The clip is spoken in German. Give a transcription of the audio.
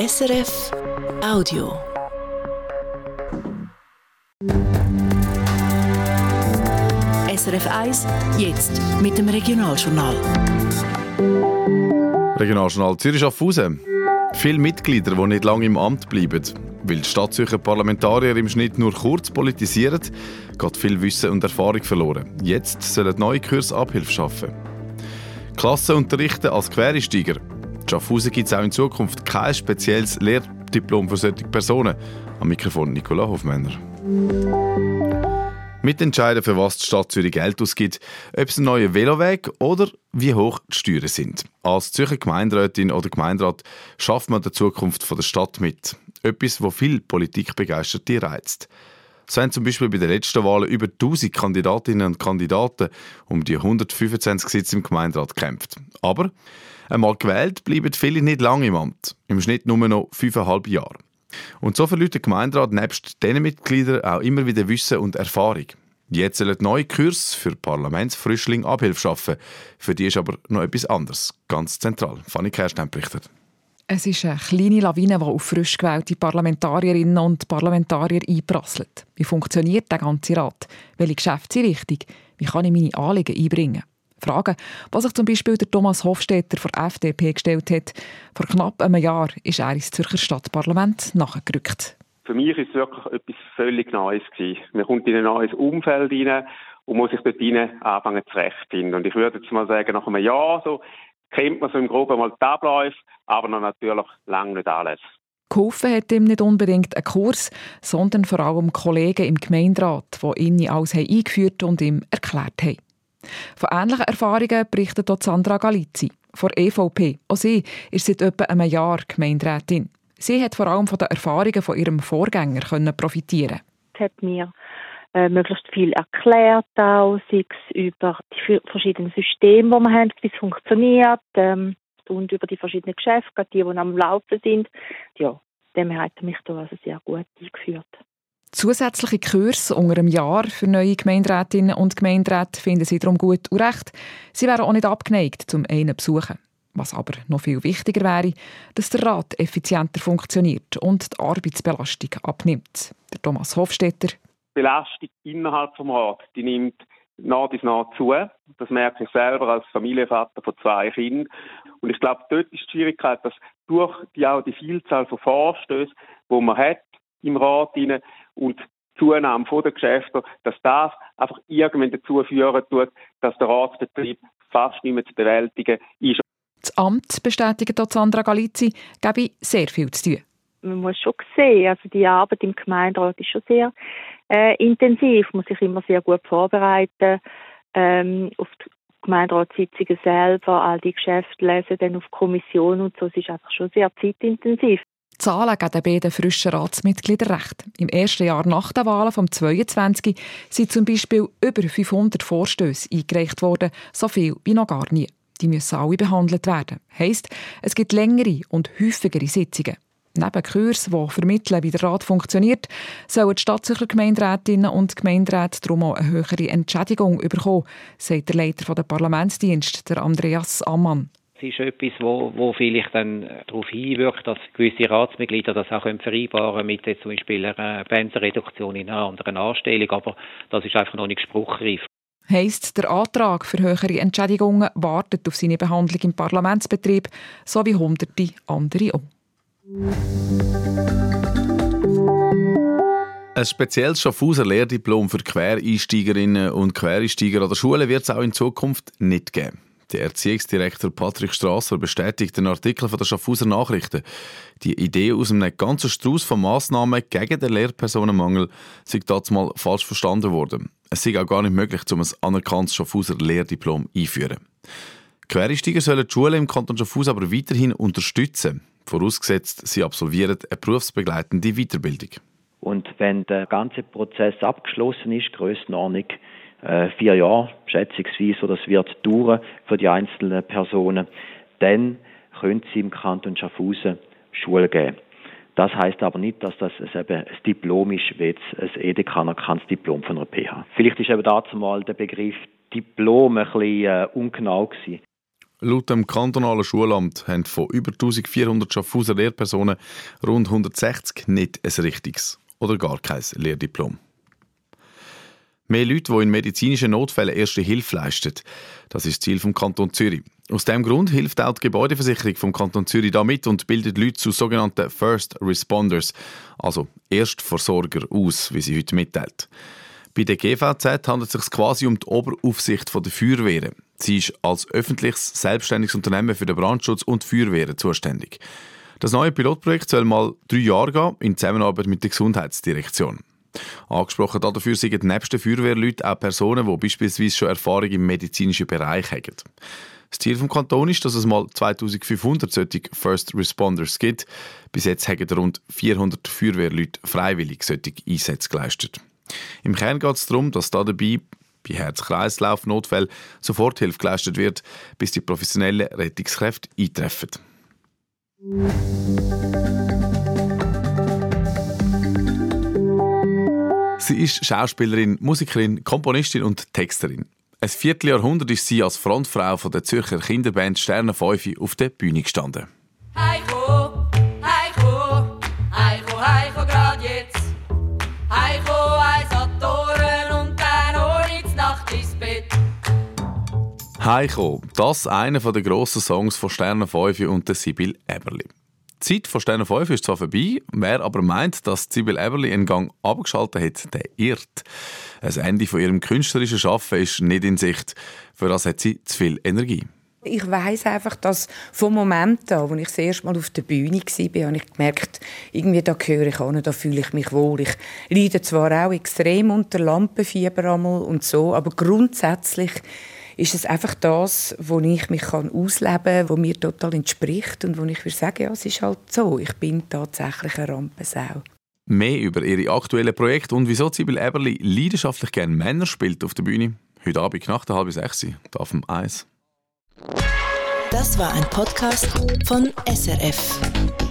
SRF Audio. SRF 1, jetzt mit dem Regionaljournal. Regionaljournal Zürich Schaffhausen. Viele Mitglieder, die nicht lange im Amt bleiben. Weil die Stadtzürcher Parlamentarier im Schnitt nur kurz politisieren, geht viel Wissen und Erfahrung verloren. Jetzt sollen neue Kurse Abhilfe schaffen. Klasse unterrichten als Quereinsteiger. Schaffhausen gibt es auch in Zukunft kein spezielles Lehrdiplom für solche Personen. Am Mikrofon Nicola Hofmänner. Mitentscheiden, für was die Stadt Zürich Geld ausgibt, ob es ein neuer Veloweg oder wie hoch die Steuern sind. Als Zürcher Gemeinderätin oder Gemeinderat schafft man der Zukunft der Stadt mit. Etwas, wo viel Politikbegeisterte reizt. So haben zum Beispiel bei den letzten Wahlen über 1000 Kandidatinnen und Kandidaten um die 125 Sitze im Gemeinderat gekämpft. Aber einmal gewählt bleiben viele nicht lange im Amt. Im Schnitt nur noch fünfeinhalb Jahre. Und so verliert der Gemeinderat nebst diesen Mitgliedern auch immer wieder Wissen und Erfahrung. Jetzt sollen neue Kurs für Parlamentsfrischling Abhilfe schaffen. Für die ist aber noch etwas anderes. Ganz zentral. Fanny Kersten berichtet. Es ist eine kleine Lawine, die auf frisch gewählte Parlamentarierinnen und Parlamentarier einprasselt. Wie funktioniert der ganze Rat? Welche Geschäftsrichtung? Wie kann ich meine Anliegen einbringen? Fragen, was sich zum Beispiel der Thomas Hofstetter von der FDP gestellt hat. Vor knapp einem Jahr ist er ins Zürcher Stadtparlament nachgerückt. Für mich ist es wirklich etwas völlig Neues. Man kommt in ein neues Umfeld hinein und muss sich dort hinein anfangen zurechtfinden. Und ich würde jetzt mal sagen, nach einem Jahr so kennt man so im Groben mal die Abläufe, aber noch natürlich lange nicht alles. Geholfen hat ihm nicht unbedingt ein Kurs, sondern vor allem Kollegen im Gemeinderat, die ihn alles eingeführt und ihm erklärt haben. Von ähnlichen Erfahrungen berichtet auch Sandra Galizzi von EVP. Auch sie ist seit etwa einem Jahr Gemeinderätin. Sie hat vor allem von den Erfahrungen von ihrem Vorgänger können profitieren. Es hat mir äh, möglichst viel erklärt, auch, sei es über die verschiedenen Systeme, die wir haben, wie es funktioniert, ähm, und über die verschiedenen Geschäfte, die, die am Laufen sind. Ja, dem hat er mich da also sehr gut eingeführt. Zusätzliche Kurse unter einem Jahr für neue Gemeinderätinnen und Gemeinderäte finden sie darum gut und recht. Sie wären auch nicht abgeneigt, zum einen besuchen. Was aber noch viel wichtiger wäre, dass der Rat effizienter funktioniert und die Arbeitsbelastung abnimmt. Der Thomas Hofstetter. Belastung innerhalb des Rats, die nimmt nach bis nach zu. Das merke ich selber als Familienvater von zwei Kindern. Und ich glaube, dort ist die Schwierigkeit, dass durch die, auch die Vielzahl von Vorstößen, die man hat im Rat, und die Zunahme der Geschäfte, dass das einfach irgendwann dazu führen tut, dass der Ratsbetrieb fast nicht mehr zu bewältigen ist. Das Amt, bestätigt Sandra Galizzi, gebe sehr viel zu tun. Man muss schon sehen, also die Arbeit im Gemeinderat ist schon sehr äh, intensiv, muss sich immer sehr gut vorbereiten ähm, auf die Gemeinderatssitzungen selber, all die Geschäfte lesen, dann auf Kommission und so. Es ist einfach schon sehr zeitintensiv. Die Zahlen geben den beiden frischen Ratsmitgliedern recht. Im ersten Jahr nach den Wahlen vom 22 sind zum Beispiel über 500 Vorstöße eingereicht worden, so viel wie noch gar nie. Die müssen alle behandelt werden. Heißt, es gibt längere und häufigere Sitzungen. Neben Kursen, die vermitteln, wie der Rat funktioniert, sollen die Stadtsicher Gemeinderätinnen und Gemeinderäte darum auch eine höhere Entschädigung bekommen, sagt der Leiter des Parlamentsdienst, der Andreas Ammann. Es ist etwas, wo, wo vielleicht dann darauf hinwirkt, dass gewisse Ratsmitglieder das auch vereinbaren können mit jetzt zum Beispiel einer Pensenreduktion in einer anderen Anstellung, aber das ist einfach noch nicht spruchreif. Heißt, der Antrag für höhere Entschädigungen wartet auf seine Behandlung im Parlamentsbetrieb, so wie hunderte andere auch. Ein spezielles Schaffhauser Lehrdiplom für Quereinsteigerinnen und Quereinsteiger an der Schule wird es auch in Zukunft nicht geben. Der Erziehungsdirektor Patrick Strasser bestätigt den Artikel von der Schaffhauser Nachrichten. Die Idee aus einem ganzen Strauß von Massnahmen gegen den Lehrpersonenmangel sei mal falsch verstanden worden. Es sei auch gar nicht möglich, um ein anerkanntes Schaffhauser Lehrdiplom einzuführen. Quereinsteiger sollen die Schule im Kanton Schaffhausen aber weiterhin unterstützen, vorausgesetzt, sie absolvieren eine berufsbegleitende Weiterbildung. Und wenn der ganze Prozess abgeschlossen ist, Grössenordnung äh, vier Jahre schätzungsweise, oder es wird dauern für die einzelnen Personen, dann können sie im Kanton Schaffhausen Schule geben. Das heißt aber nicht, dass das eben ein Diplom ist, wie jetzt ein EDK anerkanntes Diplom von einer PH. Vielleicht ist eben dazu mal der Begriff Diplom ein bisschen äh, ungenau gewesen. Laut dem kantonalen Schulamt haben von über 1400 Schaffhauser Lehrpersonen rund 160 nicht ein richtiges oder gar kein Lehrdiplom. Mehr Leute, die in medizinischen Notfällen erste Hilfe leisten. Das ist das Ziel vom Kanton Zürich. Aus diesem Grund hilft auch die Gebäudeversicherung vom Kanton Zürich damit und bildet Leute zu sogenannten First Responders, also Erstversorger, aus, wie sie heute mitteilt. Bei der GVZ handelt es sich quasi um die Oberaufsicht der Feuerwehren. Sie ist als öffentliches, selbstständiges Unternehmen für den Brandschutz und Feuerwehren zuständig. Das neue Pilotprojekt soll mal drei Jahre gehen, in Zusammenarbeit mit der Gesundheitsdirektion. Angesprochen dafür sind nebst den Feuerwehrleuten auch Personen, die beispielsweise schon Erfahrung im medizinischen Bereich haben. Das Ziel des Kantons ist, dass es mal 2500 solche First Responders gibt. Bis jetzt haben rund 400 Feuerwehrleute freiwillig solche Einsätze geleistet. Im Kern geht es darum, dass da dabei bei Herz-Kreislauf-Notfällen Soforthilfe geleistet wird, bis die professionellen Rettungskräfte eintreffen. Sie ist Schauspielerin, Musikerin, Komponistin und Texterin. Ein Vierteljahrhundert ist sie als Frontfrau von der Zürcher Kinderband Sterne 5 auf der Bühne gestanden. Heiko, Heiko, das einer der grossen Songs von Sterne 5 und der Sibyl Eberli. Die Zeit von Sterne 5 ist zwar vorbei, wer aber meint, dass Sibyl Eberli einen Gang abgeschaltet hat, der irrt. Ein Ende von ihrem künstlerischen Schaffen ist nicht in Sicht. Für das hat sie zu viel Energie. Ich weiß einfach, dass vom Moment an, als ich das erste Mal auf der Bühne war, habe ich gemerkt, irgendwie da gehöre ich an, da fühle ich mich wohl. Ich leide zwar auch extrem unter Lampenfieber und so, aber grundsätzlich ist es einfach das, wo ich mich ausleben kann, wo mir total entspricht und wo ich würde sagen, ja, es ist halt so, ich bin tatsächlich eine Rampensau. Mehr über ihre aktuellen Projekte und wieso Sibyl Eberli leidenschaftlich gerne Männer spielt auf der Bühne. Heute Abend nach der halben sechs auf dem Eis. Das war ein Podcast von SRF.